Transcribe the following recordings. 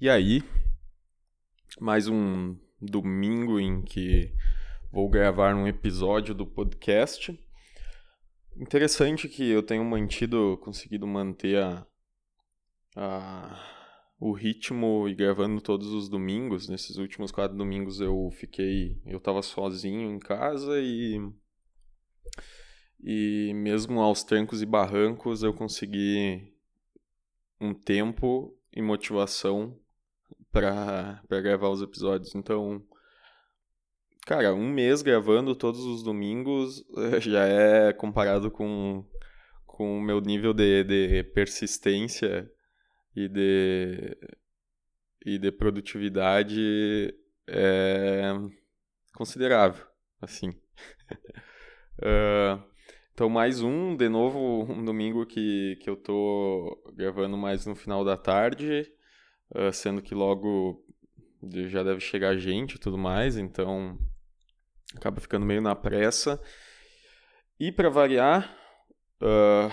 E aí, mais um domingo em que vou gravar um episódio do podcast. Interessante que eu tenho mantido, conseguido manter a, a, o ritmo e gravando todos os domingos. Nesses últimos quatro domingos eu fiquei, eu estava sozinho em casa e e mesmo aos trancos e barrancos eu consegui um tempo e motivação para gravar os episódios. Então, cara, um mês gravando todos os domingos já é comparado com, com o meu nível de, de persistência e de, e de produtividade é considerável, assim. uh, então, mais um, de novo, um domingo que, que eu tô gravando mais no final da tarde, uh, sendo que logo já deve chegar gente e tudo mais, então acaba ficando meio na pressa. E para variar, uh,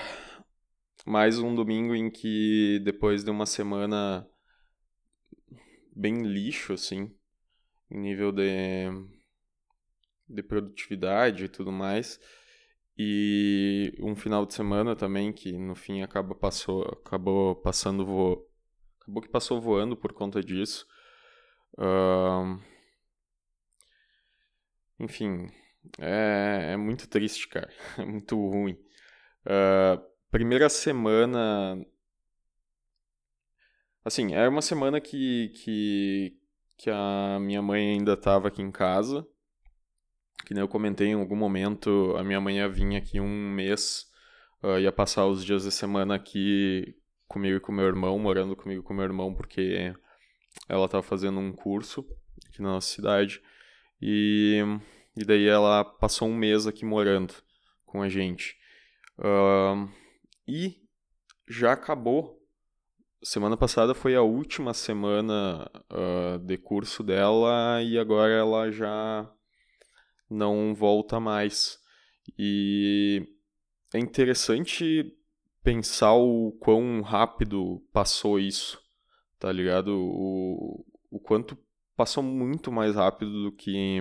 mais um domingo em que depois de uma semana bem lixo, assim, em nível de, de produtividade e tudo mais, e um final de semana também que no fim acaba passou, acabou passando vo... acabou que passou voando por conta disso. Uh... Enfim, é, é muito triste, cara. É muito ruim. Uh, primeira semana. Assim, era uma semana que, que, que a minha mãe ainda estava aqui em casa que nem eu comentei em algum momento, a minha mãe ia vir aqui um mês, uh, ia passar os dias da semana aqui comigo e com meu irmão, morando comigo e com meu irmão, porque ela estava fazendo um curso aqui na nossa cidade. E, e daí ela passou um mês aqui morando com a gente. Uh, e já acabou. Semana passada foi a última semana uh, de curso dela e agora ela já não volta mais. E é interessante pensar o quão rápido passou isso, tá ligado? O, o quanto passou muito mais rápido do que,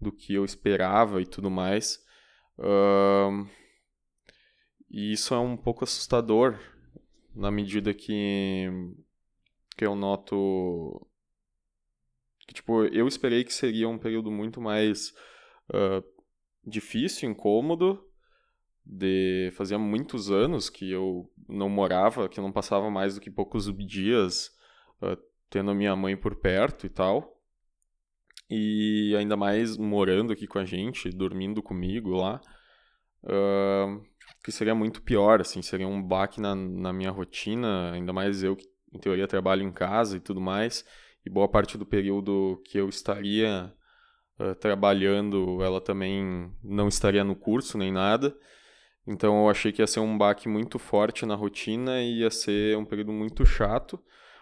do que eu esperava e tudo mais. Uh, e isso é um pouco assustador na medida que, que eu noto que, tipo, eu esperei que seria um período muito mais uh, difícil, incômodo. De fazia muitos anos que eu não morava, que eu não passava mais do que poucos dias uh, tendo a minha mãe por perto e tal. E ainda mais morando aqui com a gente, dormindo comigo lá. Uh, que seria muito pior, assim, seria um baque na, na minha rotina, ainda mais eu que em teoria trabalho em casa e tudo mais, e boa parte do período que eu estaria uh, trabalhando, ela também não estaria no curso nem nada. Então eu achei que ia ser um baque muito forte na rotina e ia ser um período muito chato,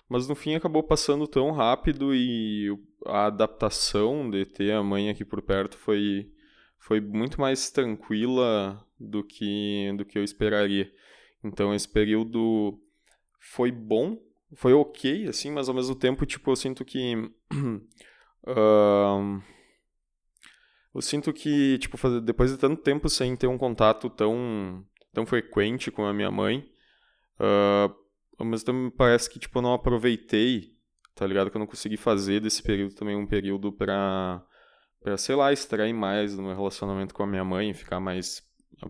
mas no fim acabou passando tão rápido e a adaptação de ter a mãe aqui por perto foi, foi muito mais tranquila do que, do que eu esperaria. Então esse período foi bom, foi ok, assim, mas ao mesmo tempo, tipo, eu sinto que. uh, Eu sinto que, tipo, depois de tanto tempo sem ter um contato tão, tão frequente com a minha mãe, uh, ao mesmo tempo parece que, tipo, eu não aproveitei, tá ligado? Que eu não consegui fazer desse período também um período pra, pra sei lá, extrair mais do meu relacionamento com a minha mãe, ficar mais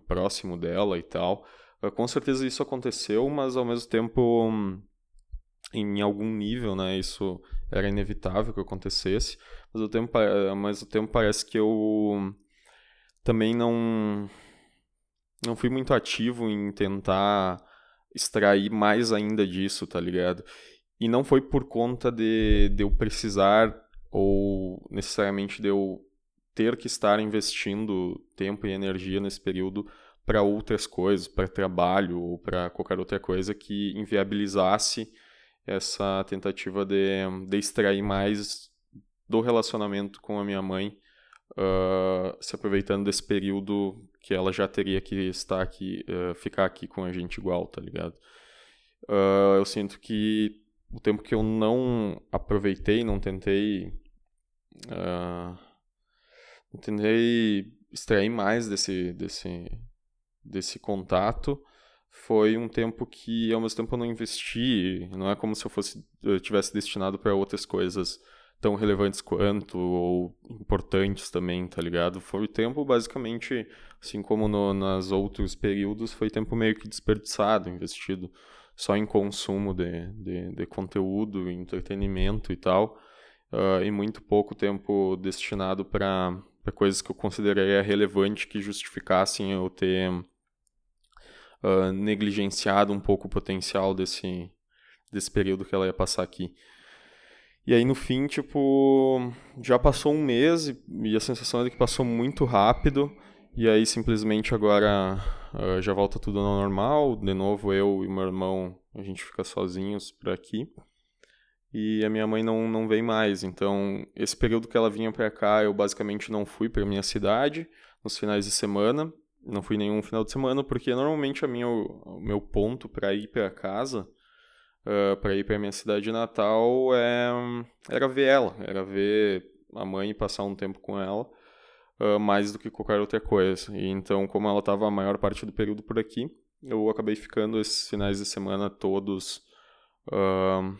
próximo dela e tal. Uh, com certeza isso aconteceu, mas ao mesmo tempo, em algum nível, né, isso era inevitável que acontecesse mas o tempo, mas o tempo parece que eu também não não fui muito ativo em tentar extrair mais ainda disso, tá ligado? E não foi por conta de, de eu precisar ou necessariamente de eu ter que estar investindo tempo e energia nesse período para outras coisas, para trabalho ou para qualquer outra coisa que inviabilizasse essa tentativa de, de extrair mais do relacionamento com a minha mãe, uh, se aproveitando desse período que ela já teria que estar aqui, uh, ficar aqui com a gente igual, tá ligado? Uh, eu sinto que o tempo que eu não aproveitei, não tentei. Não tentei extrair mais desse, desse, desse contato foi um tempo que ao mesmo tempo eu não investi, não é como se eu fosse eu tivesse destinado para outras coisas tão relevantes quanto ou importantes também, tá ligado? Foi tempo basicamente, assim como no, nas outros períodos, foi tempo meio que desperdiçado, investido só em consumo de, de, de conteúdo, entretenimento e tal, uh, e muito pouco tempo destinado para coisas que eu consideraria relevante que justificassem eu ter uh, negligenciado um pouco o potencial desse, desse período que ela ia passar aqui. E aí no fim, tipo, já passou um mês e, e a sensação é que passou muito rápido. E aí simplesmente agora uh, já volta tudo ao normal. De novo eu e meu irmão, a gente fica sozinhos por aqui. E a minha mãe não, não vem mais. Então, esse período que ela vinha para cá, eu basicamente não fui para minha cidade nos finais de semana não fui nenhum final de semana, porque normalmente a minha, o meu ponto para ir para casa, uh, ah, para ir para minha cidade natal, é, era ver ela, era ver a mãe e passar um tempo com ela, uh, mais do que qualquer outra coisa. E então, como ela estava a maior parte do período por aqui, eu acabei ficando esses finais de semana todos uh,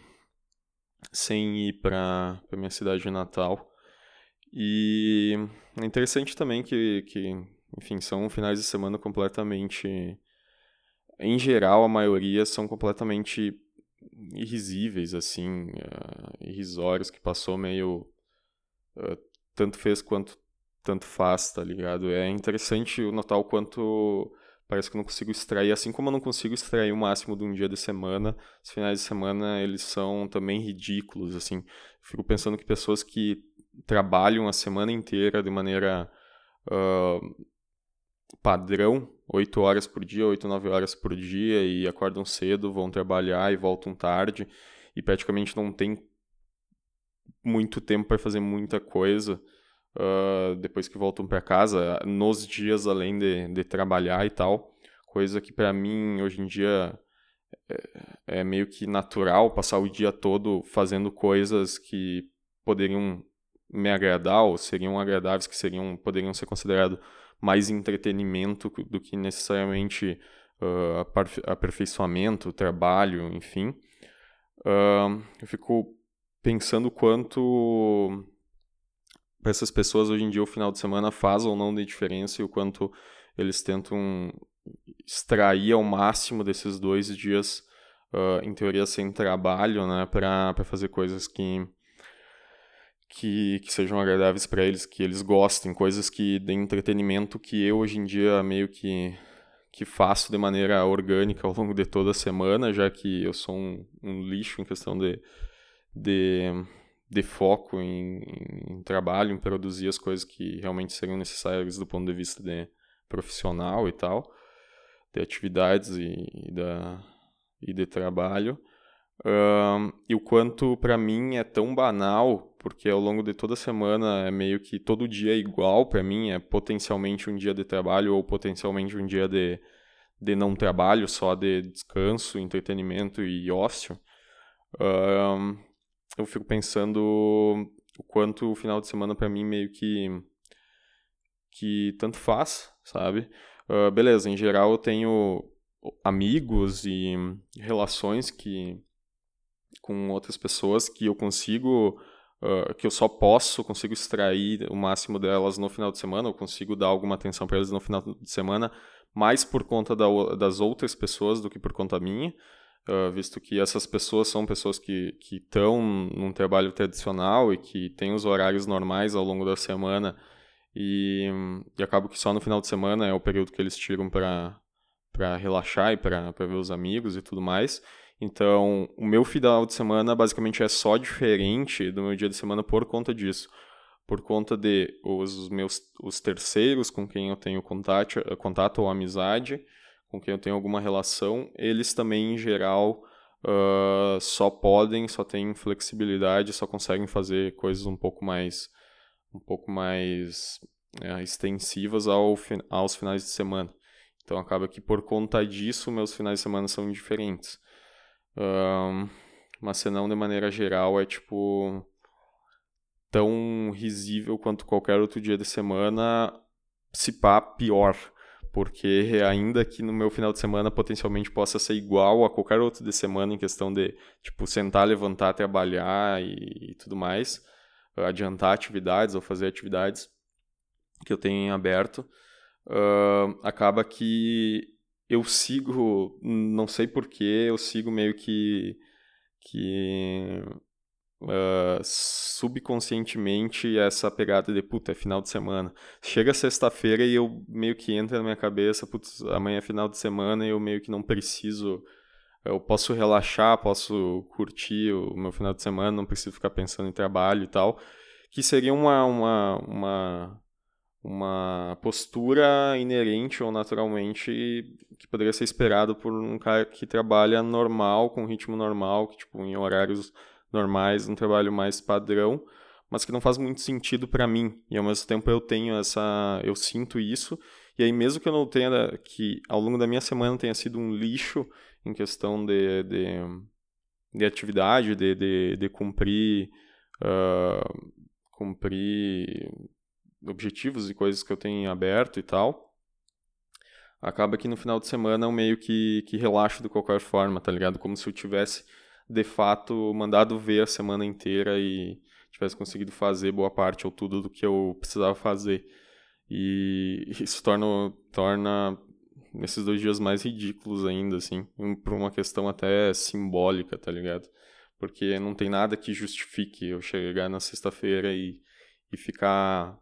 sem ir para minha cidade natal. E é interessante também que, que enfim, são finais de semana completamente. Em geral, a maioria são completamente irrisíveis, assim, uh, irrisórios, que passou meio. Uh, tanto fez quanto tanto faz, tá ligado? É interessante notar o quanto parece que eu não consigo extrair, assim como eu não consigo extrair o máximo de um dia de semana, os finais de semana eles são também ridículos, assim. fico pensando que pessoas que trabalham a semana inteira de maneira uh, padrão, 8 horas por dia, 8, 9 horas por dia, e acordam cedo, vão trabalhar e voltam tarde, e praticamente não tem muito tempo para fazer muita coisa uh, depois que voltam para casa, nos dias além de, de trabalhar e tal. Coisa que para mim, hoje em dia, é, é meio que natural passar o dia todo fazendo coisas que poderiam me agradar ou seriam agradáveis, que seriam poderiam ser considerados mais entretenimento do que necessariamente uh, aperfeiçoamento, trabalho, enfim. Uh, eu fico pensando quanto para essas pessoas hoje em dia o final de semana faz ou não de diferença e o quanto eles tentam extrair ao máximo desses dois dias, uh, em teoria sem trabalho, né, para fazer coisas que que, que sejam agradáveis para eles, que eles gostem, coisas que deem entretenimento que eu hoje em dia meio que, que faço de maneira orgânica ao longo de toda a semana, já que eu sou um, um lixo em questão de, de, de foco em, em, trabalho, em produzir as coisas que realmente seriam necessárias do ponto de vista de profissional e tal, de atividades e, e da, e de trabalho. Um, e o quanto para mim é tão banal, porque ao longo de toda a semana é meio que todo dia é igual para mim, é potencialmente um dia de trabalho ou potencialmente um dia de, de não trabalho, só de descanso, entretenimento e ócio. Eu fico pensando o quanto o final de semana para mim meio que que tanto faz, sabe? Uh, beleza, em geral eu tenho amigos e relações que com outras pessoas que eu consigo, uh, que eu só posso, consigo extrair o máximo delas no final de semana, eu consigo dar alguma atenção para elas no final de semana, mais por conta da, das outras pessoas do que por conta minha, uh, visto que essas pessoas são pessoas que estão num trabalho tradicional e que têm os horários normais ao longo da semana e, e acabo que só no final de semana é o período que eles tiram para relaxar e para ver os amigos e tudo mais. Então, o meu final de semana basicamente é só diferente do meu dia de semana por conta disso. Por conta de os meus os terceiros com quem eu tenho contato, contato ou amizade, com quem eu tenho alguma relação, eles também, em geral, uh, só podem, só têm flexibilidade, só conseguem fazer coisas um pouco mais, um pouco mais é, extensivas ao, aos finais de semana. Então acaba que por conta disso meus finais de semana são diferentes. Um, mas se não de maneira geral, é tipo tão risível quanto qualquer outro dia de semana, se pá, pior. Porque ainda que no meu final de semana potencialmente possa ser igual a qualquer outro de semana em questão de, tipo, sentar, levantar, trabalhar e, e tudo mais, adiantar atividades ou fazer atividades que eu tenho em aberto, uh, acaba que eu sigo, não sei porquê, eu sigo meio que, que uh, subconscientemente essa pegada de, puta, é final de semana. Chega sexta-feira e eu meio que entra na minha cabeça, putz, amanhã é final de semana e eu meio que não preciso, eu posso relaxar, posso curtir o meu final de semana, não preciso ficar pensando em trabalho e tal, que seria uma, uma, uma uma postura inerente ou naturalmente que poderia ser esperado por um cara que trabalha normal, com ritmo normal, que tipo em horários normais, um trabalho mais padrão, mas que não faz muito sentido para mim. E ao mesmo tempo eu tenho essa, eu sinto isso. E aí mesmo que eu não tenha que ao longo da minha semana tenha sido um lixo em questão de, de, de atividade, de, de, de cumprir uh, cumprir objetivos e coisas que eu tenho aberto e tal, acaba que no final de semana eu meio que, que relaxo de qualquer forma, tá ligado? Como se eu tivesse, de fato, mandado ver a semana inteira e tivesse conseguido fazer boa parte ou tudo do que eu precisava fazer. E isso torna, torna esses dois dias mais ridículos ainda, assim, por uma questão até simbólica, tá ligado? Porque não tem nada que justifique eu chegar na sexta-feira e, e ficar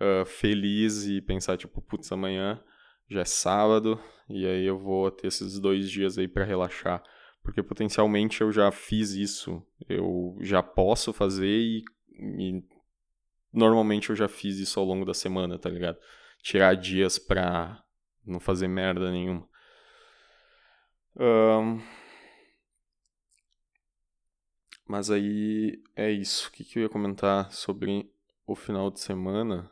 uh, feliz e pensar, tipo, putz, amanhã já é sábado e aí eu vou ter esses dois dias aí para relaxar. Porque potencialmente eu já fiz isso, eu já posso fazer e, e, normalmente eu já fiz isso ao longo da semana, tá ligado? Tirar dias pra não fazer merda nenhuma. Um... Mas aí é isso. O que, que eu ia comentar sobre o final de semana?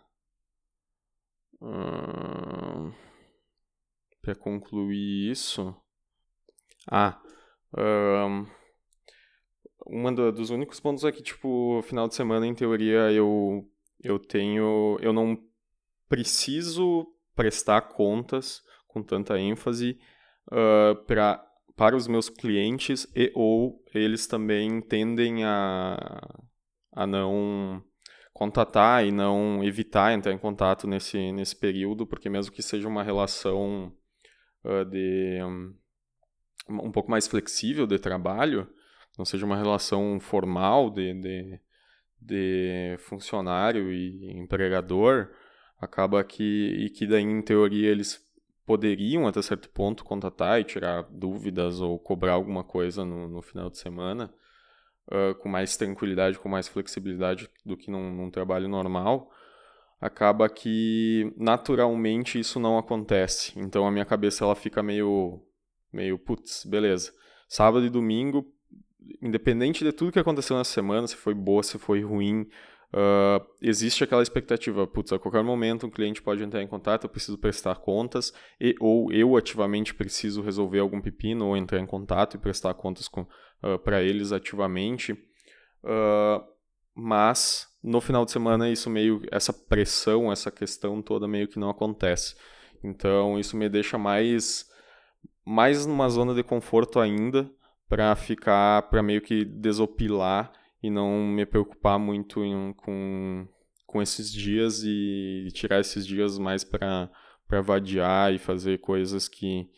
Para concluir isso. Ah, um, um dos únicos pontos é que, tipo, final de semana, em teoria, eu, eu tenho. Eu não preciso prestar contas com tanta ênfase uh, pra, para os meus clientes e ou eles também tendem a, a não contatar e não evitar entrar em contato nesse, nesse período, porque mesmo que seja uma relação uh, de um, um, pouco mais flexível de trabalho, não seja uma relação formal de, de, de funcionário e empregador, acaba que, e que daí em teoria eles poderiam até certo ponto contatar e tirar dúvidas ou cobrar alguma coisa no, no final de semana, uh, com mais tranquilidade, com mais flexibilidade do que num, num trabalho normal, acaba que naturalmente isso não acontece. Então a minha cabeça ela fica meio, meio putz, beleza. Sábado e domingo, independente de tudo que aconteceu nessa semana, se foi boa, se foi ruim, Uh, existe aquela expectativa, putz, a qualquer momento um cliente pode entrar em contato, eu preciso prestar contas, e, ou eu ativamente preciso resolver algum pepino, ou entrar em contato e prestar contas uh, ah, para eles ativamente. Uh, mas no final de semana isso meio, essa pressão, essa questão toda meio que não acontece. Então isso me deixa mais, mais numa zona de conforto ainda para ficar, para meio que desopilar e não me preocupar muito em, com, com esses dias e tirar esses dias mais para vadiar e fazer coisas que,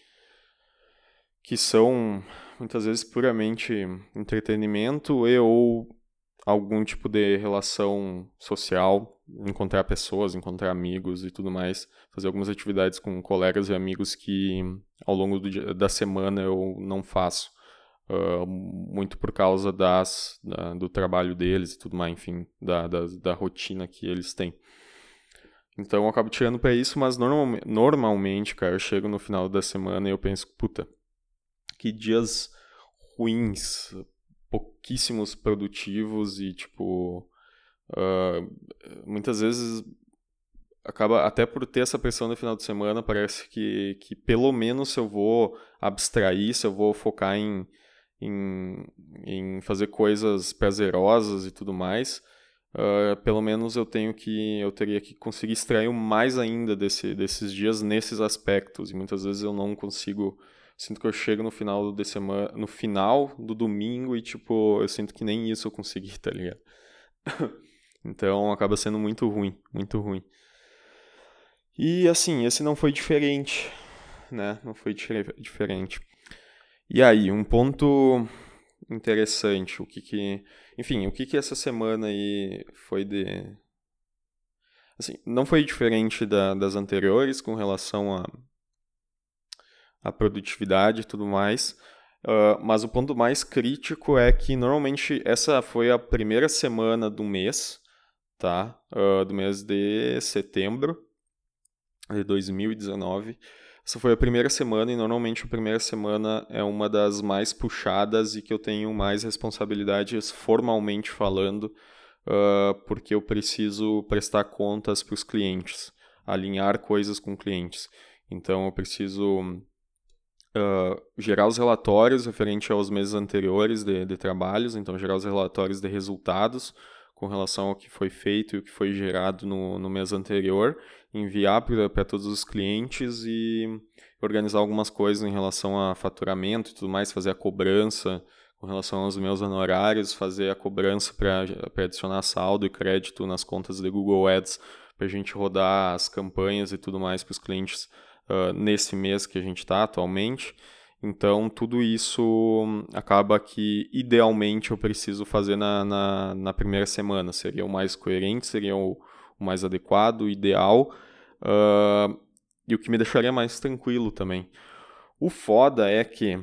que são muitas vezes puramente entretenimento e ou algum tipo de relação social, encontrar pessoas, encontrar amigos e tudo mais, fazer algumas atividades com colegas e amigos que ao longo do, da semana eu não faço. Uh, muito por causa das, da, do trabalho deles e tudo mais, enfim, da, da, da rotina que eles têm. Então eu acabo tirando para isso, mas normal, normalmente, cara, eu chego no final da semana e eu penso, puta, que dias ruins, pouquíssimos produtivos e, tipo, uh, muitas vezes acaba até por ter essa pressão no final de semana, parece que, que pelo menos se eu vou abstrair, se eu vou focar em em, em fazer coisas prazerosas e tudo mais, uh, pelo menos eu tenho que eu teria que conseguir extrair mais ainda desse, desses dias nesses aspectos. E muitas vezes eu não consigo sinto que eu chego no final do semana no final do domingo e tipo eu sinto que nem isso eu consegui tá ligado? Então acaba sendo muito ruim muito ruim. E assim esse não foi diferente né? Não foi diferente. E aí um ponto interessante o que que enfim o que que essa semana aí foi de assim não foi diferente da, das anteriores com relação a a produtividade e tudo mais. Uh, mas o ponto mais crítico é que normalmente essa foi a primeira semana do mês, tá? Uh, do mês de setembro de 2019. Essa foi a primeira semana e normalmente a primeira semana é uma das mais puxadas e que eu tenho mais responsabilidades formalmente falando, uh, porque eu preciso prestar contas para os clientes, alinhar coisas com clientes. Então eu preciso uh, gerar os relatórios referente aos meses anteriores de, de trabalhos, então gerar os relatórios de resultados com relação ao que foi feito e o que foi gerado no, no mês anterior, enviar para todos os clientes e organizar algumas coisas em relação a faturamento e tudo mais, fazer a cobrança com relação aos meus honorários, fazer a cobrança para adicionar saldo e crédito nas contas de Google Ads, para a gente rodar as campanhas e tudo mais para os clientes uh, nesse mês que a gente está atualmente. Então, tudo isso acaba que, idealmente, eu preciso fazer na, na, na primeira semana. Seria o mais coerente, seria o, o mais adequado, ideal. Uh, e o que me deixaria mais tranquilo também. O foda é que,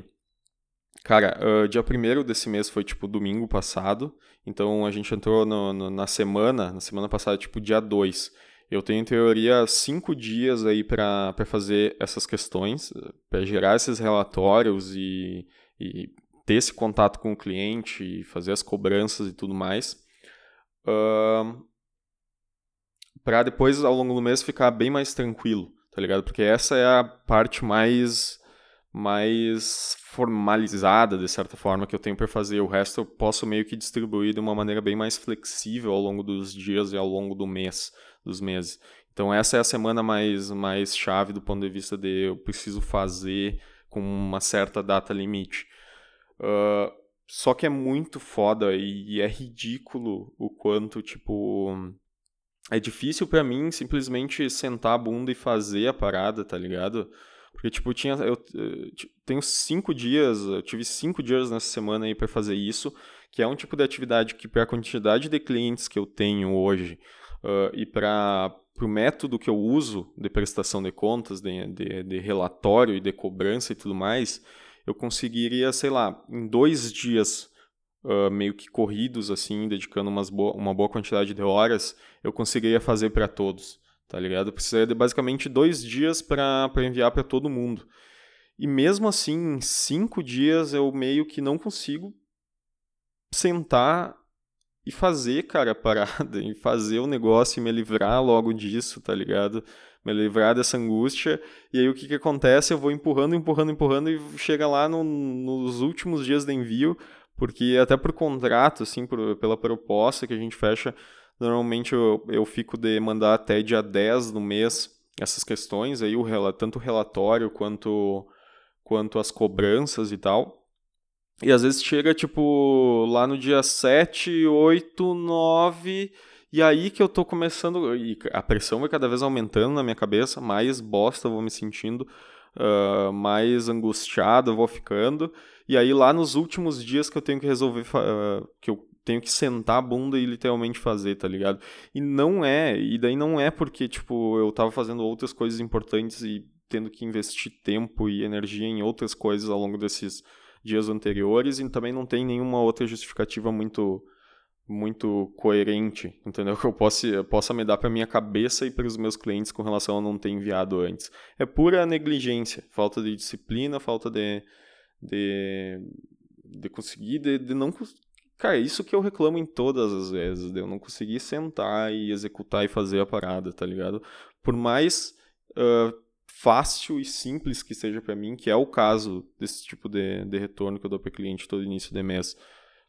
cara, uh, dia 1 desse mês foi, tipo, domingo passado. Então, a gente entrou no, no, na semana, na semana passada, tipo, dia 2. Eu tenho, em teoria, cinco dias aí para fazer essas questões, para gerar esses relatórios e, e, ter esse contato com o cliente, e fazer as cobranças e tudo mais. Uh, para depois, ao longo do mês, ficar bem mais tranquilo, tá ligado? Porque essa é a parte mais mais formalizada, de certa forma, que eu tenho para fazer. O resto eu posso meio que distribuir de uma maneira bem mais flexível ao longo dos dias e ao longo do mês dos meses. Então essa é a semana mais, mais chave do ponto de vista de eu preciso fazer com uma certa data limite. Uh, só que é muito foda e é ridículo o quanto, tipo. É difícil para mim simplesmente sentar a bunda e fazer a parada, tá ligado? Porque, tipo, tinha, eu, eu tenho cinco dias, eu tive cinco dias nessa semana aí para fazer isso, que é um tipo de atividade que, para a quantidade de clientes que eu tenho hoje, uh, e para o método que eu uso de prestação de contas, de, de, de, relatório e de cobrança e tudo mais, eu conseguiria, sei lá, em dois dias uh, meio que corridos, assim, dedicando umas bo uma boa quantidade de horas, eu conseguiria fazer para todos, tá ligado? Eu precisaria de basicamente dois dias para enviar para todo mundo. E mesmo assim, em cinco dias eu meio que não consigo sentar e fazer, cara, a parada, e fazer o negócio e me livrar logo disso, tá ligado? Me livrar dessa angústia. E aí o que que acontece? Eu vou empurrando, empurrando, empurrando e chega lá no, nos últimos dias de envio, porque até por contrato, assim, por, pela proposta que a gente fecha, normalmente eu, eu fico de mandar até dia 10 do mês essas questões, aí o, tanto o relatório quanto, quanto as cobranças e tal. E às vezes chega, tipo, lá no dia 7, 8, 9, e aí que eu tô começando. E a pressão vai cada vez aumentando na minha cabeça, mais bosta eu vou me sentindo, uh, mais angustiado eu vou ficando. E aí lá nos últimos dias que eu tenho que resolver, uh, que eu tenho que sentar a bunda e literalmente fazer, tá ligado? E não é, e daí não é porque, tipo, eu tava fazendo outras coisas importantes e tendo que investir tempo e energia em outras coisas ao longo desses dias anteriores e também não tem nenhuma outra justificativa muito muito coerente, entendeu? Que eu possa, possa me dar para minha cabeça e para os meus clientes com relação a não ter enviado antes. É pura negligência, falta de disciplina, falta de, de, de conseguir, de, de não... Cara, isso que eu reclamo em todas as vezes, de eu não conseguir sentar e executar e fazer a parada, tá ligado? Por mais uh, fácil e simples que seja para mim, que é o caso desse tipo de, de retorno que eu dou para cliente todo início de mês,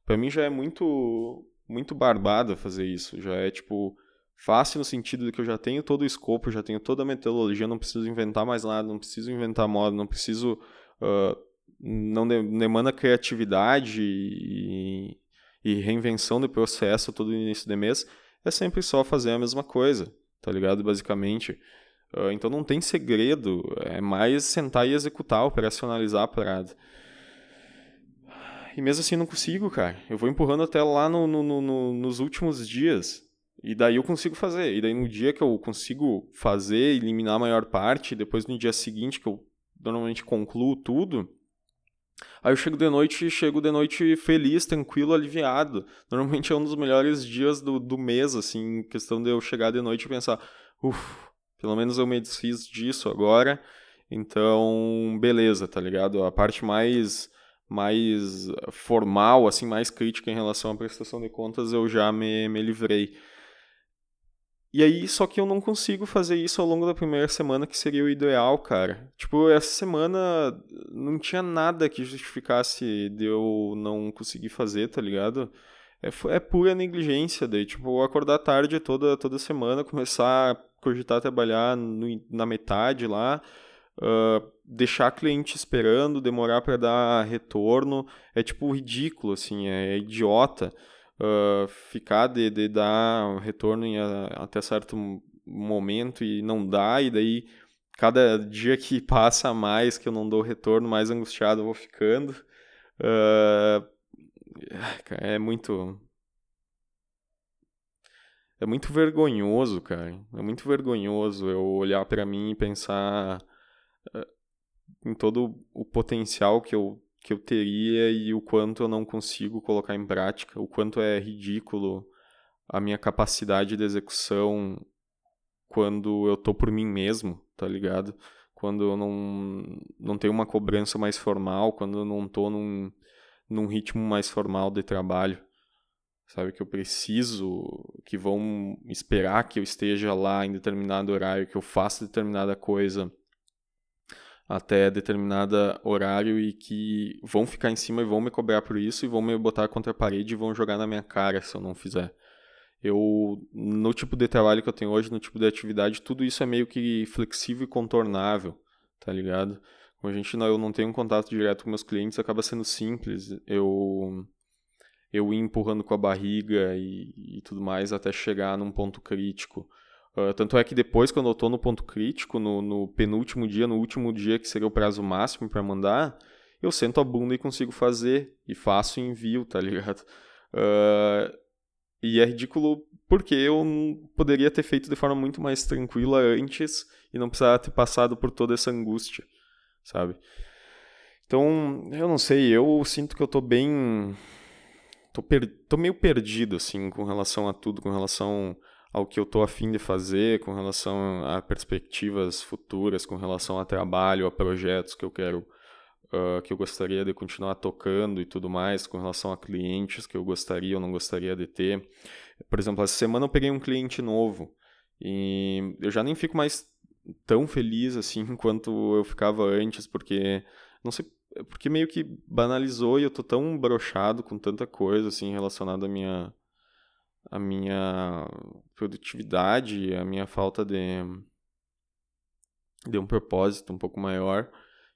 para mim já é muito muito barbada fazer isso. Já é tipo fácil no sentido de que eu já tenho todo o escopo, já tenho toda a metodologia, não preciso inventar mais nada, não preciso inventar moda, não preciso uh, não demanda criatividade e, e reinvenção do processo todo início de mês. É sempre só fazer a mesma coisa, tá ligado? Basicamente. Uh, então não tem segredo, é mais sentar e executar, operacionalizar a parada. E mesmo assim não consigo, cara. Eu vou empurrando até lá no, no, no, nos últimos dias. E daí eu consigo fazer. E daí no dia que eu consigo fazer, eliminar a maior parte, depois no dia seguinte que eu normalmente concluo tudo, Aí eu chego de noite, chego de noite feliz, tranquilo, aliviado. Normalmente é um dos melhores dias do, do mês, assim, questão de eu chegar de noite e pensar, uff, pelo menos eu me desfiz disso agora. Então, beleza, tá ligado? A parte mais mais formal, assim, mais crítica em relação à prestação de contas, eu já me, me livrei. E aí, só que eu não consigo fazer isso ao longo da primeira semana, que seria o ideal, cara. Tipo, essa semana não tinha nada que justificasse de eu não conseguir fazer, tá ligado? É, é pura negligência, daí, tipo, acordar tarde toda, toda semana, começar cogitar trabalhar no, na metade lá, uh, deixar cliente esperando, demorar para dar retorno, é tipo ridículo, assim, é, é idiota. Uh, ficar de, de dar retorno em a, até certo momento e não dá, e daí cada dia que passa mais que eu não dou retorno, mais angustiado eu vou ficando. Uh, é muito é muito vergonhoso, cara. É muito vergonhoso eu olhar para mim e pensar uh, em todo o potencial que eu, que eu teria e o quanto eu não consigo colocar em prática, o quanto é ridículo a minha capacidade de execução quando eu tô por mim mesmo, tá ligado? Quando eu não, não tenho uma cobrança mais formal, quando eu não tô num, num ritmo mais formal de trabalho sabe? Que eu preciso, que vão esperar que eu esteja lá em determinado horário, que eu faça determinada coisa até determinado horário e que vão ficar em cima e vão me cobrar por isso e vão me botar contra a parede e vão jogar na minha cara se eu não fizer. Eu, no tipo de trabalho que eu tenho hoje, no tipo de atividade, tudo isso é meio que flexível e contornável, tá ligado? Como a gente não, eu não tenho um contato direto com meus clientes, acaba sendo simples. Eu eu ir empurrando com a barriga e, e tudo mais até chegar num ponto crítico. Uh, tanto é que depois, quando eu estou no ponto crítico, no, no, penúltimo dia, no último dia, que seria o prazo máximo para mandar, eu sento a bunda e consigo fazer. E faço e envio, tá ligado? Uh, e é ridículo porque eu poderia ter feito de forma muito mais tranquila antes e não precisava ter passado por toda essa angústia, sabe? Então, eu não sei, eu sinto que eu estou bem tô, per... tô meio perdido, assim, com relação a tudo, com relação ao que eu tô afim de fazer, com relação a perspectivas futuras, com relação a trabalho, a projetos que eu quero, uh, que eu gostaria de continuar tocando e tudo mais, com relação a clientes que eu gostaria ou não gostaria de ter. Por exemplo, essa semana eu peguei um cliente novo e eu já nem fico mais tão feliz assim quanto eu ficava antes, porque não sei porque meio que banalizou e eu tô tão brochado com tanta coisa assim relacionada à minha a minha produtividade, a minha falta de de um propósito um pouco maior,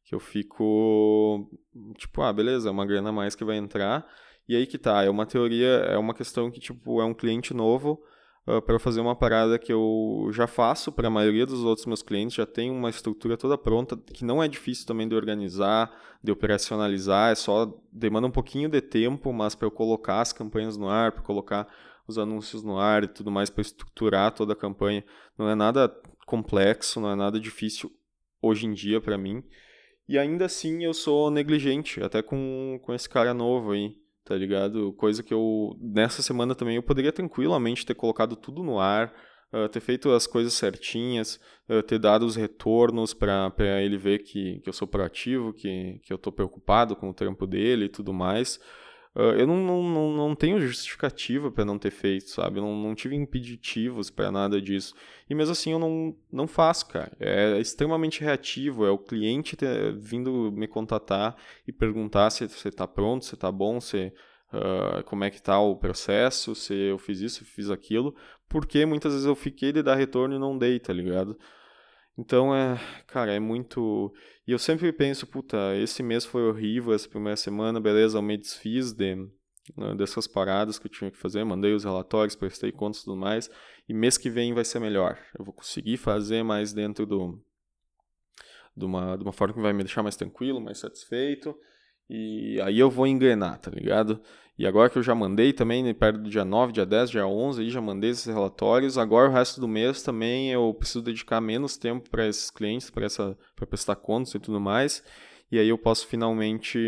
que eu fico tipo, ah, beleza, é uma grana a mais que vai entrar. E aí que tá, é uma teoria, é uma questão que tipo é um cliente novo, ah, para fazer uma parada que eu já faço para a maioria dos outros meus clientes, já tem uma estrutura toda pronta, que não é difícil também de organizar, de operacionalizar, é só demanda um pouquinho de tempo, mas para eu colocar as campanhas no ar, para colocar os anúncios no ar e tudo mais, para estruturar toda a campanha, não é nada complexo, não é nada difícil hoje em dia para mim. E ainda assim eu sou negligente, até com, com esse cara novo aí tá ligado? Coisa que eu, nessa semana também, eu poderia tranquilamente ter colocado tudo no ar, uh, ter feito as coisas certinhas, uh, ter dado os retornos para ele ver que, que eu sou proativo, que, que eu tô preocupado com o trampo dele e tudo mais. Uh, eu não, não, não, tenho justificativa para não ter feito, sabe? Eu não, não tive impeditivos para nada disso. E mesmo assim eu não, não faço, cara. É extremamente reativo. É o cliente ter, vindo me contatar e perguntar se você está pronto, se está bom, se, uh, como é que está o processo, se eu fiz isso, se fiz aquilo. Porque muitas vezes eu fiquei de dar retorno e não dei, tá ligado? Então é, cara, é muito. E eu sempre penso, puta, esse mês foi horrível, essa primeira semana, beleza, eu me desfiz de, né, dessas paradas que eu tinha que fazer, mandei os relatórios, prestei contas e tudo mais, e mês que vem vai ser melhor. Eu vou conseguir fazer mais dentro do. De uma, de uma forma que vai me deixar mais tranquilo, mais satisfeito. E aí eu vou engrenar, tá ligado? E agora que eu já mandei também, né, perto do dia 9, dia 10, dia 11, aí já mandei esses relatórios. Agora o resto do mês também eu preciso dedicar menos tempo para esses clientes, para essa para prestar contas e tudo mais. E aí eu posso finalmente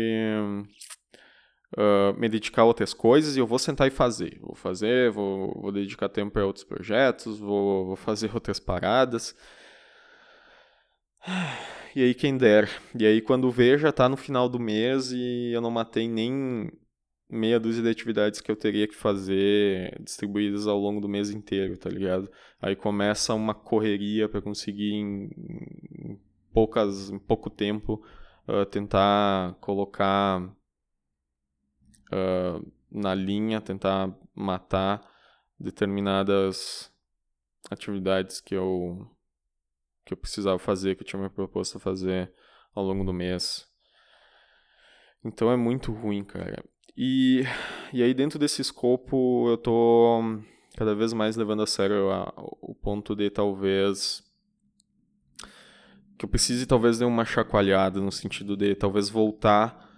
uh, me dedicar a outras coisas e eu vou sentar e fazer. Vou fazer, vou, vou dedicar tempo para outros projetos, vou, vou fazer outras paradas. E aí quem der. E aí quando vê já tá no final do mês e eu não matei nem meia dúzia de atividades que eu teria que fazer distribuídas ao longo do mês inteiro, tá ligado? Aí começa uma correria para conseguir em, poucas, em pouco tempo uh, tentar colocar uh, na linha, tentar matar determinadas atividades que eu que eu precisava fazer, que eu tinha me proposto a fazer ao longo do mês. Então é muito ruim, cara. E, e aí, dentro desse escopo, eu tô cada vez mais levando a sério a, o ponto de talvez. que eu precise talvez de uma chacoalhada, no sentido de talvez voltar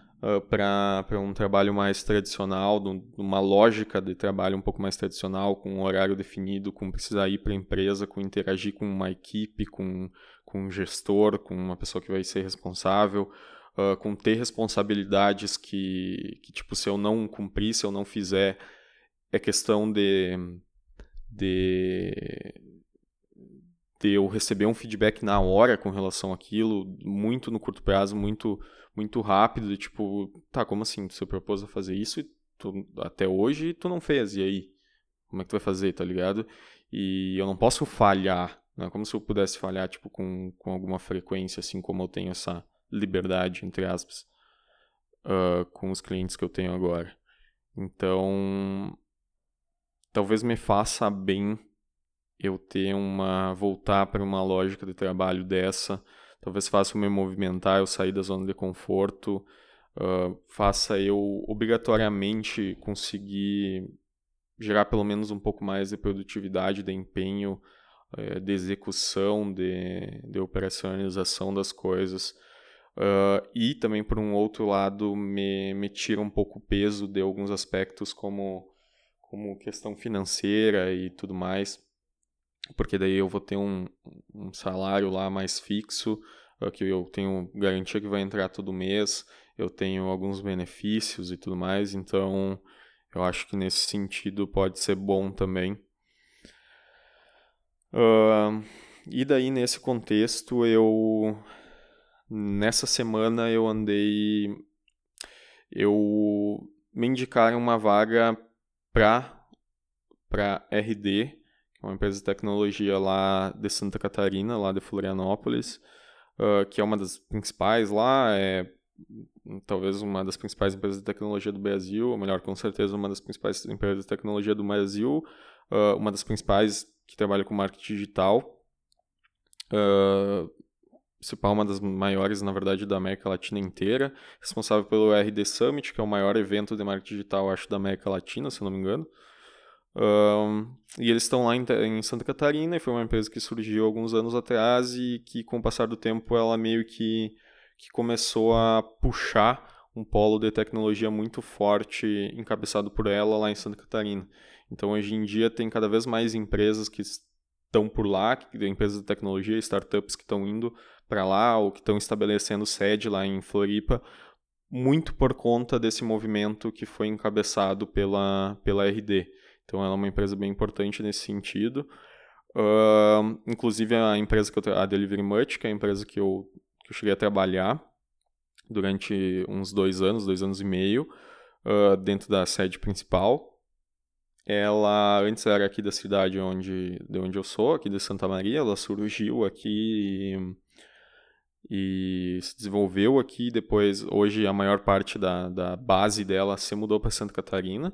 para um trabalho mais tradicional, uma lógica de trabalho um pouco mais tradicional, com um horário definido, com precisar ir para a empresa, com interagir com uma equipe, com, com um gestor, com uma pessoa que vai ser responsável uh, com ter responsabilidades que, que, tipo, se eu não cumprir, se eu não fizer, é questão de, de, de eu receber um feedback na hora com relação àquilo, muito no curto prazo, muito, muito rápido, tipo, tá, como assim? Você propôs a fazer isso e tu, até hoje tu não fez, e aí? Como é que tu vai fazer, tá ligado? E eu não posso falhar, né? Como se eu pudesse falhar, tipo, com, com alguma frequência, assim como eu tenho essa, liberdade, entre aspas, uh, com os clientes que eu tenho agora. Então, talvez me faça bem eu ter uma. voltar para uma lógica de trabalho dessa. Talvez faça eu me movimentar, eu sair da zona de conforto, uh, faça eu obrigatoriamente conseguir gerar pelo menos um pouco mais de produtividade, de empenho, uh, de execução, de, de operacionalização das coisas. Uh, e também, por um outro lado, me, me tira um pouco o peso de alguns aspectos, como, como questão financeira e tudo mais, porque daí eu vou ter um, um salário lá mais fixo, uh, que eu tenho garantia que vai entrar todo mês, eu tenho alguns benefícios e tudo mais, então eu acho que nesse sentido pode ser bom também. Uh, e daí, nesse contexto, eu Nessa semana eu andei. Eu me indicaram uma vaga para para RD, uma empresa de tecnologia lá de Santa Catarina, lá de Florianópolis, uh, que é uma das principais lá, é talvez uma das principais empresas de tecnologia do Brasil, ou melhor, com certeza uma das principais empresas de tecnologia do Brasil, uh, uma das principais que trabalha com marketing digital. Uh, principal, uma das maiores, na verdade, da América Latina inteira, responsável pelo RD Summit, que é o maior evento de marketing digital, acho, da América Latina, se eu não me engano. Um, e eles estão lá em, em, Santa Catarina, e foi uma empresa que surgiu alguns anos atrás e que, com o passar do tempo, ela meio que, que começou a puxar um polo de tecnologia muito forte, encabeçado por ela lá em Santa Catarina. Então, hoje em dia, tem cada vez mais empresas que estão por lá, empresas de tecnologia, startups que estão indo para lá ou que estão estabelecendo sede lá em Floripa, muito por conta desse movimento que foi encabeçado pela, pela RD. Então ela é uma empresa bem importante nesse sentido. Uh, inclusive a empresa que eu a Delivery Much, que é a empresa que eu, que eu cheguei a trabalhar durante uns dois anos, dois anos e meio, uh, dentro da sede principal. Ela antes era aqui da cidade onde, de onde eu sou, aqui de Santa Maria. Ela surgiu aqui e, e se desenvolveu aqui. Depois, hoje, a maior parte da, da base dela se mudou para Santa Catarina.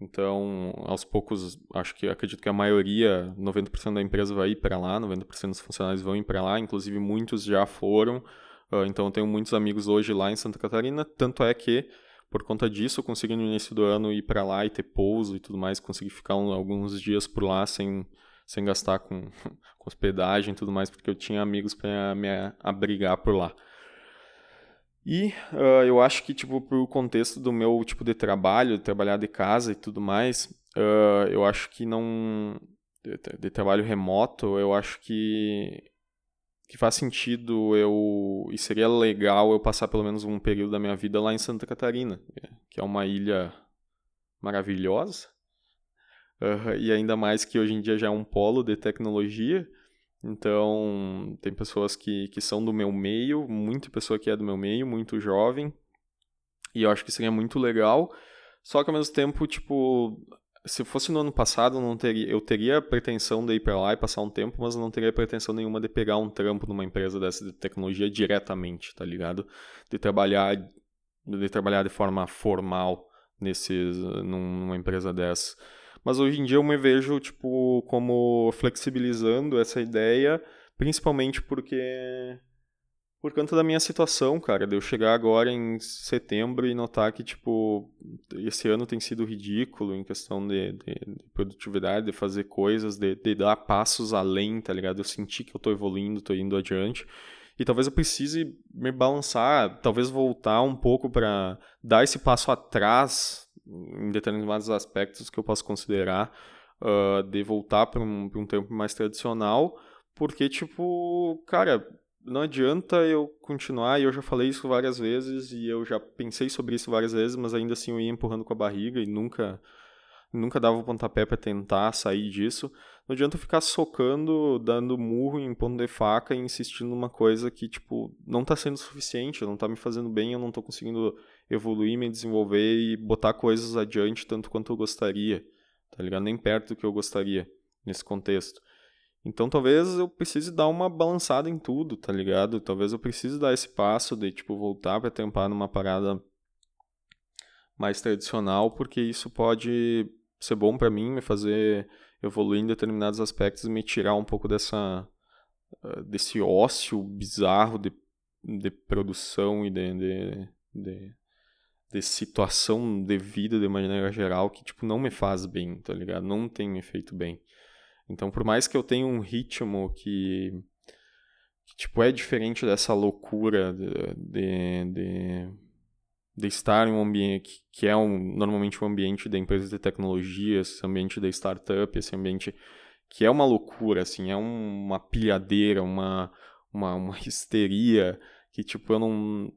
Então, aos poucos, acho que acredito que a maioria, 90% da empresa vai ir para lá, 90% dos funcionários vão ir para lá, inclusive muitos já foram. Uh, então, eu tenho muitos amigos hoje lá em Santa Catarina, tanto é que por conta disso, eu consegui no início do ano ir para lá e ter pouso e tudo mais, consegui ficar um, alguns dias por lá sem, sem gastar com, com hospedagem e tudo mais, porque eu tinha amigos para me abrigar por lá. E uh, eu acho que, tipo, pro contexto do meu tipo de trabalho, trabalhar de casa e tudo mais, uh, eu acho que não. De, de, trabalho remoto, eu acho que que faz sentido eu e seria legal eu passar pelo menos um período da minha vida lá em Santa Catarina, que é uma ilha maravilhosa. Uh, e ainda mais que hoje em dia já é um polo de tecnologia. Então, tem pessoas que, que são do meu meio, muita pessoa que é do meu meio, muito jovem. E eu acho que seria muito legal. Só que ao mesmo tempo, tipo, se fosse no ano passado, não teria, eu teria pretensão de ir para lá e passar um tempo, mas não teria pretensão nenhuma de pegar um trampo numa empresa dessa de tecnologia diretamente, tá ligado? De trabalhar de trabalhar de forma formal nesses numa empresa dessa. Mas hoje em dia eu me vejo tipo como flexibilizando essa ideia, principalmente porque por conta da minha situação, cara, de eu chegar agora em setembro e notar que, tipo, esse ano tem sido ridículo em questão de, de, de produtividade, de fazer coisas, de, de, dar passos além, tá ligado? Eu senti que eu tô evoluindo, tô indo adiante. E talvez eu precise me balançar, talvez voltar um pouco para dar esse passo atrás em determinados aspectos que eu posso considerar, uh, de voltar para um, um tempo mais tradicional, porque, tipo, cara não adianta eu continuar, e eu já falei isso várias vezes, e eu já pensei sobre isso várias vezes, mas ainda assim eu ia empurrando com a barriga e nunca nunca dava o pontapé para tentar sair disso. Não adianta eu ficar socando, dando murro em ponto de faca e insistindo numa coisa que, tipo, não tá sendo suficiente, não tá me fazendo bem, eu não tô conseguindo evoluir, me desenvolver e botar coisas adiante tanto quanto eu gostaria, tá ligado? Nem perto do que eu gostaria nesse contexto. Então talvez eu precise dar uma balançada em tudo, tá ligado? Talvez eu precise dar esse passo de, tipo, voltar para tampar numa parada mais tradicional, porque isso pode ser bom para mim, me fazer evoluir em determinados aspectos me tirar um pouco dessa ah, desse ócio bizarro de, de produção e de, de, de, de situação de vida de maneira geral que, tipo, não me faz bem, tá ligado? Não tem me feito bem. Então, por mais que eu tenha um ritmo que, que tipo, é diferente dessa loucura de, de, de, de estar em um ambiente que é um, normalmente um ambiente da empresa de tecnologia, esse ambiente da startup, esse ambiente que é uma loucura, assim, é um, uma pilhadeira, uma, uma, uma histeria que, tipo, eu não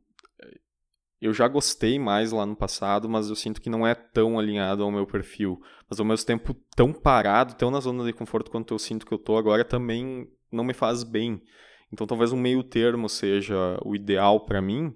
eu já gostei mais lá no passado, mas eu sinto que não é tão alinhado ao meu perfil. Mas ao mesmo tempo, tão parado, tão na zona de conforto quanto eu sinto que eu tô agora, também não me faz bem. Então talvez um meio termo seja o ideal para mim.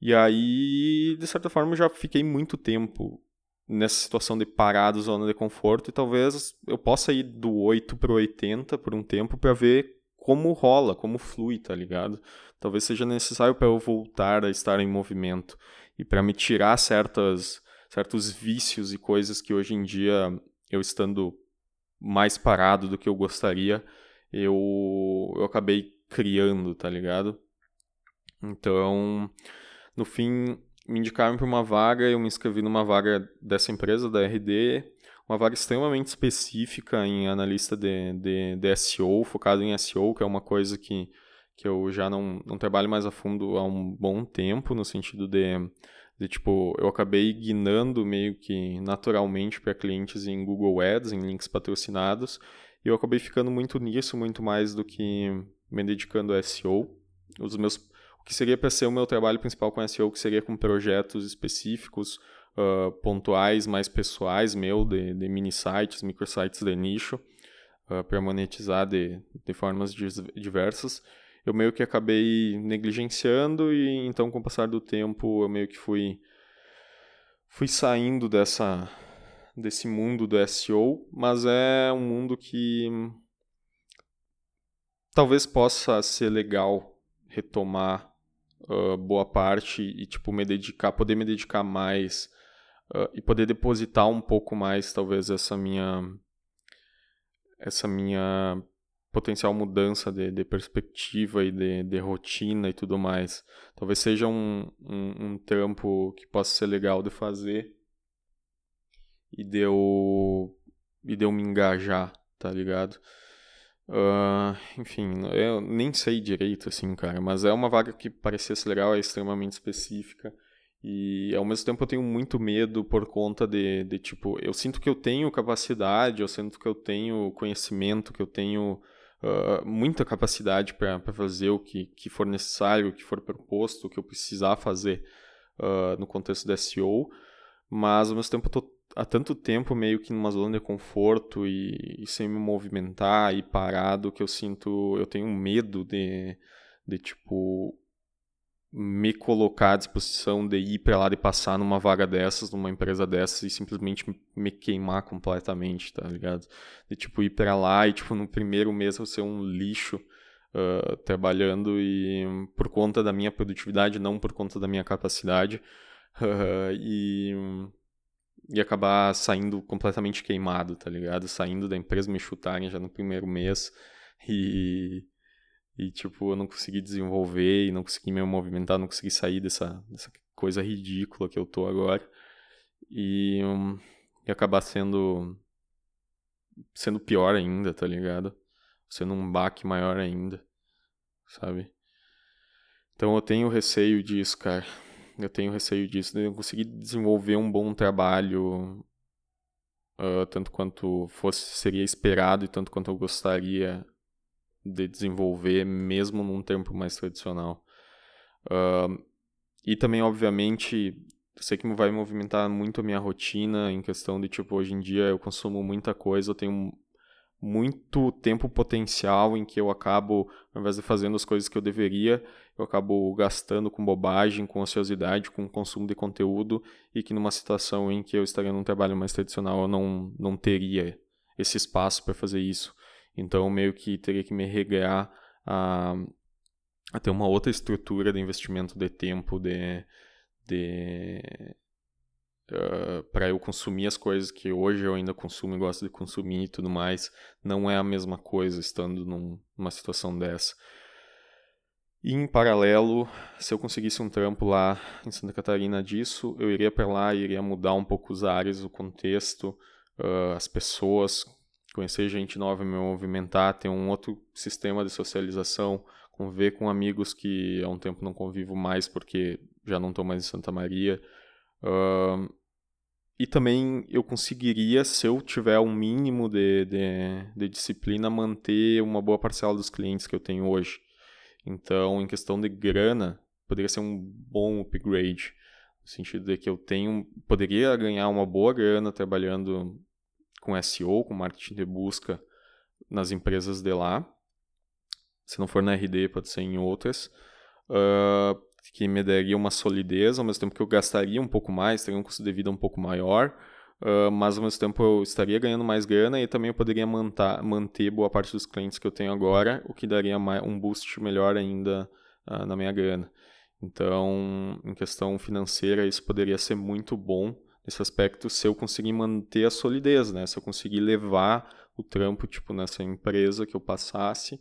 E aí, de certa forma, eu já fiquei muito tempo nessa situação de parado, zona de conforto, e talvez eu possa ir do 8 pro 80 por um tempo para ver como rola, como flui, tá ligado? Talvez seja necessário para eu voltar a estar em movimento e para me tirar certas, certos vícios e coisas que hoje em dia, eu estando mais parado do que eu gostaria, eu, eu acabei criando, tá ligado? Então, no fim, me indicaram para uma vaga, eu me inscrevi numa vaga dessa empresa, da RD, uma vaga extremamente específica em analista de, de, de SEO, focado em SEO, que é uma coisa que, que eu já não, não trabalho mais a fundo há um bom tempo, no sentido de, de tipo, eu acabei guinando meio que naturalmente para clientes em Google Ads, em links patrocinados, e eu acabei ficando muito nisso, muito mais do que me dedicando a SEO. Os meus, o que seria para ser o meu trabalho principal com SEO, que seria com projetos específicos, uh, pontuais, mais pessoais meu, de, de mini sites, microsites de nicho, uh, para monetizar de, de formas diversas. Eu meio que acabei negligenciando e então com o passar do tempo eu meio que fui fui saindo dessa desse mundo do SEO, mas é um mundo que talvez possa ser legal retomar uh, boa parte e tipo me dedicar, poder me dedicar mais uh, e poder depositar um pouco mais talvez essa minha essa minha potencial mudança de, de perspectiva e de, de, rotina e tudo mais. Talvez seja um, um, um trampo que possa ser legal de fazer e de eu, e de me engajar, tá ligado? Uh, enfim, eu nem sei direito, assim, cara, mas é uma vaga que parecia ser legal, é extremamente específica. E ao mesmo tempo eu tenho muito medo por conta de, de, tipo, eu sinto que eu tenho capacidade, eu sinto que eu tenho conhecimento, que eu tenho uh, muita capacidade para fazer o que, que for necessário, o que for proposto, o que eu precisar fazer uh, no contexto da SEO, mas ao mesmo tempo eu tô há tanto tempo meio que numa zona de conforto e, e, sem me movimentar e parado que eu sinto, eu tenho medo de, de tipo me colocar à disposição de ir para lá de passar numa vaga dessas, numa empresa dessas e simplesmente me queimar completamente, tá ligado? De tipo ir para lá e tipo no primeiro mês eu ser um lixo uh, trabalhando e por conta da minha produtividade, não por conta da minha capacidade. Uh, e e acabar saindo completamente queimado, tá ligado? Saindo da empresa, me chutarem já no primeiro mês e e, tipo, eu não consegui desenvolver e não consegui me movimentar, não consegui sair dessa, dessa coisa ridícula que eu tô agora. E, um, e acabar sendo. sendo pior ainda, tá ligado? Sendo um baque maior ainda, sabe? Então eu tenho receio disso, cara. Eu tenho receio disso, de não conseguir desenvolver um bom trabalho uh, tanto quanto fosse seria esperado e tanto quanto eu gostaria de desenvolver, mesmo num tempo mais tradicional. Uh, e também, obviamente, sei que vai movimentar muito a minha rotina em questão de, tipo, hoje em dia eu consumo muita coisa, eu tenho muito tempo potencial em que eu acabo, ao invés de fazendo as coisas que eu deveria, eu acabo gastando com bobagem, com ociosidade, com consumo de conteúdo e que numa situação em que eu estaria num trabalho mais tradicional eu não, não teria esse espaço para fazer isso. Então, meio que teria que me regrar a, a ter uma outra estrutura de investimento de tempo, de, de uh, para eu consumir as coisas que hoje eu ainda consumo e gosto de consumir e tudo mais. Não é a mesma coisa estando num, numa situação dessa. E em paralelo, se eu conseguisse um trampo lá em Santa Catarina disso, eu iria para lá, iria mudar um pouco os ares, o contexto, uh, as pessoas, conhecer gente nova, me movimentar, ter um outro sistema de socialização, conviver com amigos que há um tempo não convivo mais porque já não estou mais em Santa Maria. Uh, e também eu conseguiria, se eu tiver um mínimo de, de, de, disciplina, manter uma boa parcela dos clientes que eu tenho hoje. Então, em questão de grana, poderia ser um bom upgrade. No sentido de que eu tenho, poderia ganhar uma boa grana trabalhando com SEO, com marketing de busca nas empresas de lá. Se não for na RD, pode ser em outras. Uh, que me daria uma solidez, ao mesmo tempo que eu gastaria um pouco mais, teria um custo de vida um pouco maior, uh, mas ao mesmo tempo eu estaria ganhando mais grana e também eu poderia manter, manter boa parte dos clientes que eu tenho agora, o que daria um boost melhor ainda uh, na minha grana. Então, em questão financeira, isso poderia ser muito bom nesse aspecto se eu conseguir manter a solidez, né? Se eu conseguir levar o trampo, tipo, nessa empresa que eu passasse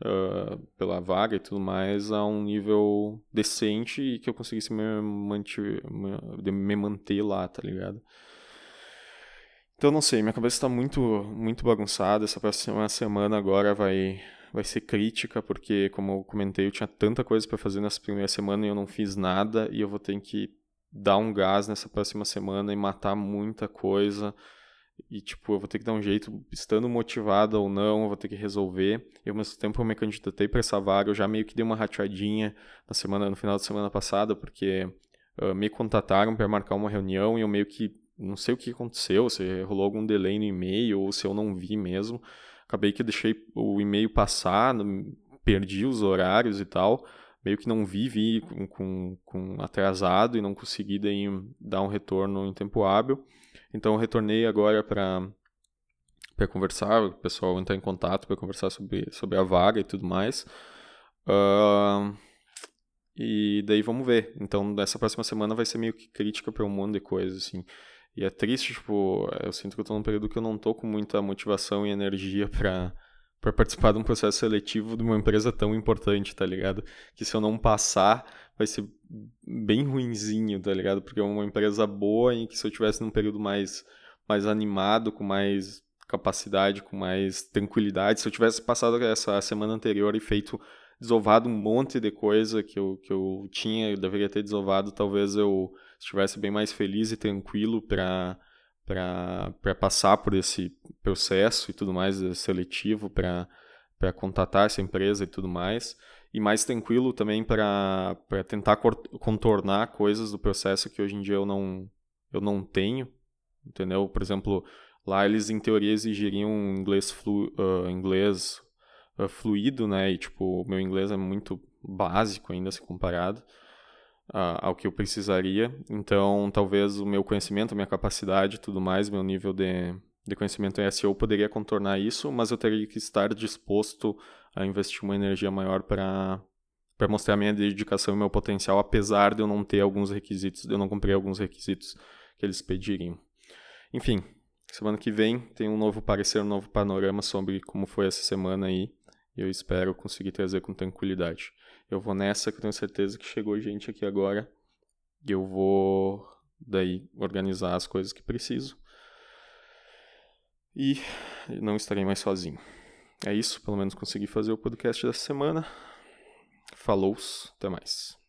uh, pela vaga e tudo mais a um nível decente e que eu conseguisse me manter, me manter lá, tá ligado? Então, não sei, minha cabeça está muito, muito bagunçada. Essa próxima semana agora vai, vai ser crítica, porque, como eu comentei, eu tinha tanta coisa para fazer nessa primeira semana e eu não fiz nada, e eu vou ter que dar um gás nessa próxima semana e matar muita coisa. E, tipo, eu vou ter que dar um jeito, estando motivado ou não, eu vou ter que resolver. E ao mesmo tempo eu me candidatei para essa vaga, eu já meio que dei uma rateadinha na semana, no final da semana passada, porque uh, me contataram para marcar uma reunião e eu meio que não sei o que aconteceu, se rolou algum delay no e-mail ou se eu não vi mesmo. Acabei que deixei o e-mail passar, perdi os horários e tal. Meio que não vi, vi com, com, com atrasado e não consegui daí dar um retorno em tempo hábil. Então retornei agora para para conversar, o pessoal entrar em contato para conversar sobre, sobre a vaga e tudo mais. Uh, e daí vamos ver. Então, nessa próxima semana vai ser meio que crítica para um monte de coisas, assim. E é triste, tipo, eu sinto que eu tô num período que eu não tô com muita motivação e energia para para participar de um processo seletivo de uma empresa tão importante, tá ligado? Que se eu não passar, vai ser bem ruinzinho, tá ligado? Porque é uma empresa boa em que se eu tivesse num período mais mais animado, com mais capacidade, com mais tranquilidade, se eu tivesse passado essa semana anterior e feito desovado um monte de coisa que eu, que eu tinha, eu deveria ter desovado, talvez eu estivesse bem mais feliz e tranquilo para para passar por esse processo e tudo mais eh, seletivo para contatar essa empresa e tudo mais. E mais tranquilo também para tentar contornar coisas do processo que hoje em dia eu não eu não tenho entendeu? Por exemplo lá eles em teoria exigiriam inglês flu, uh, inglês uh, fluido né? E tipo meu inglês é muito básico ainda se comparado ao que eu precisaria. Então, talvez o meu conhecimento, minha capacidade tudo mais, meu nível de, de conhecimento em SEO poderia contornar isso, mas eu teria que estar disposto a investir uma energia maior para para mostrar minha dedicação e meu potencial, apesar de eu não ter alguns requisitos, de eu não cumprir alguns requisitos que eles pediriam. Enfim, semana que vem tem um novo parecer, um novo panorama sobre como foi essa semana aí, e eu espero conseguir trazer com tranquilidade. Eu vou nessa que eu tenho certeza que chegou gente aqui agora e eu vou daí organizar as coisas que preciso. E não estarei mais sozinho. É isso, pelo menos consegui fazer o podcast dessa semana. Falou, até mais.